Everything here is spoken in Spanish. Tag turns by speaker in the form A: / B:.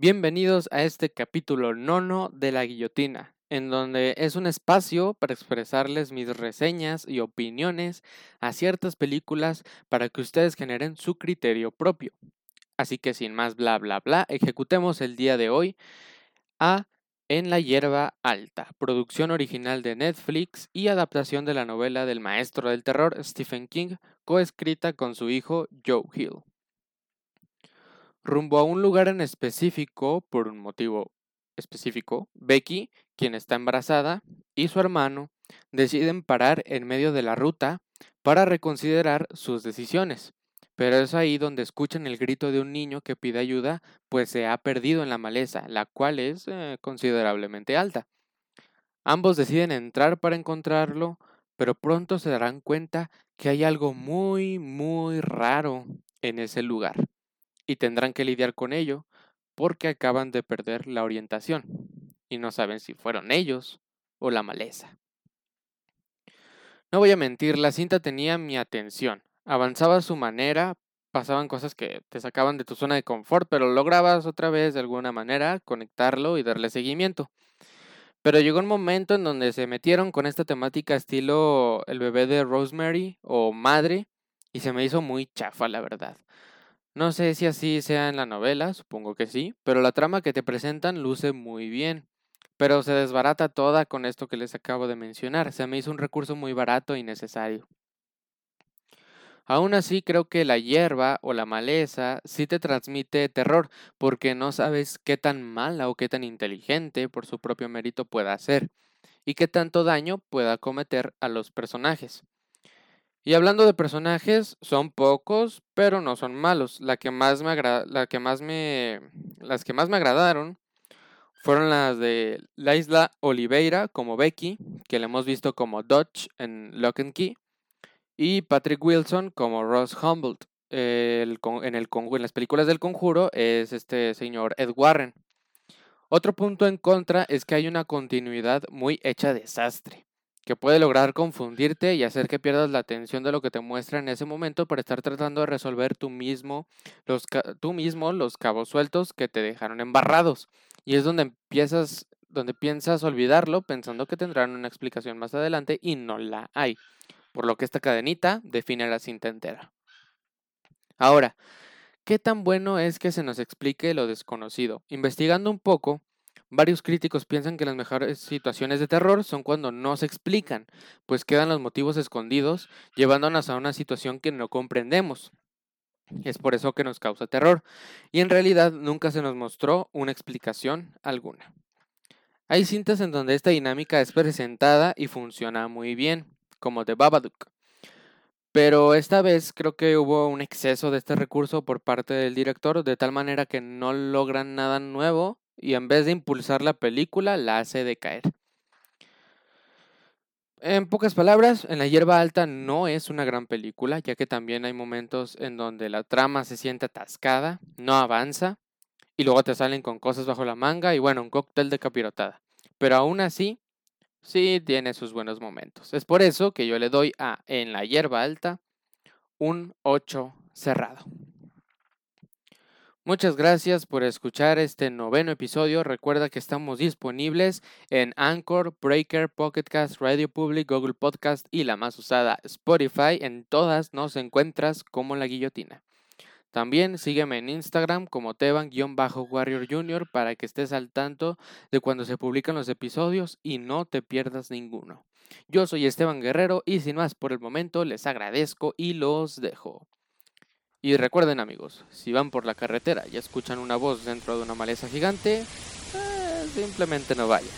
A: Bienvenidos a este capítulo nono de La Guillotina, en donde es un espacio para expresarles mis reseñas y opiniones a ciertas películas para que ustedes generen su criterio propio. Así que sin más bla bla bla, ejecutemos el día de hoy a En la hierba alta, producción original de Netflix y adaptación de la novela del maestro del terror Stephen King, coescrita con su hijo Joe Hill rumbo a un lugar en específico por un motivo específico, Becky, quien está embarazada, y su hermano deciden parar en medio de la ruta para reconsiderar sus decisiones. Pero es ahí donde escuchan el grito de un niño que pide ayuda, pues se ha perdido en la maleza, la cual es eh, considerablemente alta. Ambos deciden entrar para encontrarlo, pero pronto se darán cuenta que hay algo muy, muy raro en ese lugar y tendrán que lidiar con ello porque acaban de perder la orientación y no saben si fueron ellos o la maleza. No voy a mentir, la cinta tenía mi atención. Avanzaba a su manera, pasaban cosas que te sacaban de tu zona de confort, pero lograbas otra vez de alguna manera conectarlo y darle seguimiento. Pero llegó un momento en donde se metieron con esta temática estilo el bebé de Rosemary o madre y se me hizo muy chafa, la verdad. No sé si así sea en la novela, supongo que sí, pero la trama que te presentan luce muy bien. Pero se desbarata toda con esto que les acabo de mencionar. Se me hizo un recurso muy barato y necesario. Aún así, creo que la hierba o la maleza sí te transmite terror, porque no sabes qué tan mala o qué tan inteligente por su propio mérito pueda ser, y qué tanto daño pueda cometer a los personajes. Y hablando de personajes, son pocos, pero no son malos. La que más me la que más me las que más me agradaron fueron las de la isla Oliveira como Becky, que la hemos visto como Dodge en Lock and Key, y Patrick Wilson como Ross Humboldt. en, el, en las películas del conjuro es este señor Ed Warren. Otro punto en contra es que hay una continuidad muy hecha desastre que puede lograr confundirte y hacer que pierdas la atención de lo que te muestra en ese momento por estar tratando de resolver tú mismo los, tú mismo los cabos sueltos que te dejaron embarrados. Y es donde empiezas, donde piensas olvidarlo pensando que tendrán una explicación más adelante y no la hay. Por lo que esta cadenita define la cinta entera. Ahora, ¿qué tan bueno es que se nos explique lo desconocido? Investigando un poco, Varios críticos piensan que las mejores situaciones de terror son cuando no se explican, pues quedan los motivos escondidos, llevándonos a una situación que no comprendemos. Es por eso que nos causa terror, y en realidad nunca se nos mostró una explicación alguna. Hay cintas en donde esta dinámica es presentada y funciona muy bien, como The Babadook. Pero esta vez creo que hubo un exceso de este recurso por parte del director, de tal manera que no logran nada nuevo y en vez de impulsar la película, la hace decaer. En pocas palabras, En la hierba alta no es una gran película, ya que también hay momentos en donde la trama se siente atascada, no avanza, y luego te salen con cosas bajo la manga y bueno, un cóctel de capirotada. Pero aún así, sí tiene sus buenos momentos. Es por eso que yo le doy a En la hierba alta un 8 cerrado. Muchas gracias por escuchar este noveno episodio. Recuerda que estamos disponibles en Anchor, Breaker, Pocketcast, Radio Public, Google Podcast y la más usada Spotify. En todas nos encuentras como la guillotina. También sígueme en Instagram como Teban-Warrior Junior para que estés al tanto de cuando se publican los episodios y no te pierdas ninguno. Yo soy Esteban Guerrero y sin más por el momento les agradezco y los dejo. Y recuerden amigos, si van por la carretera y escuchan una voz dentro de una maleza gigante, eh, simplemente no vayan.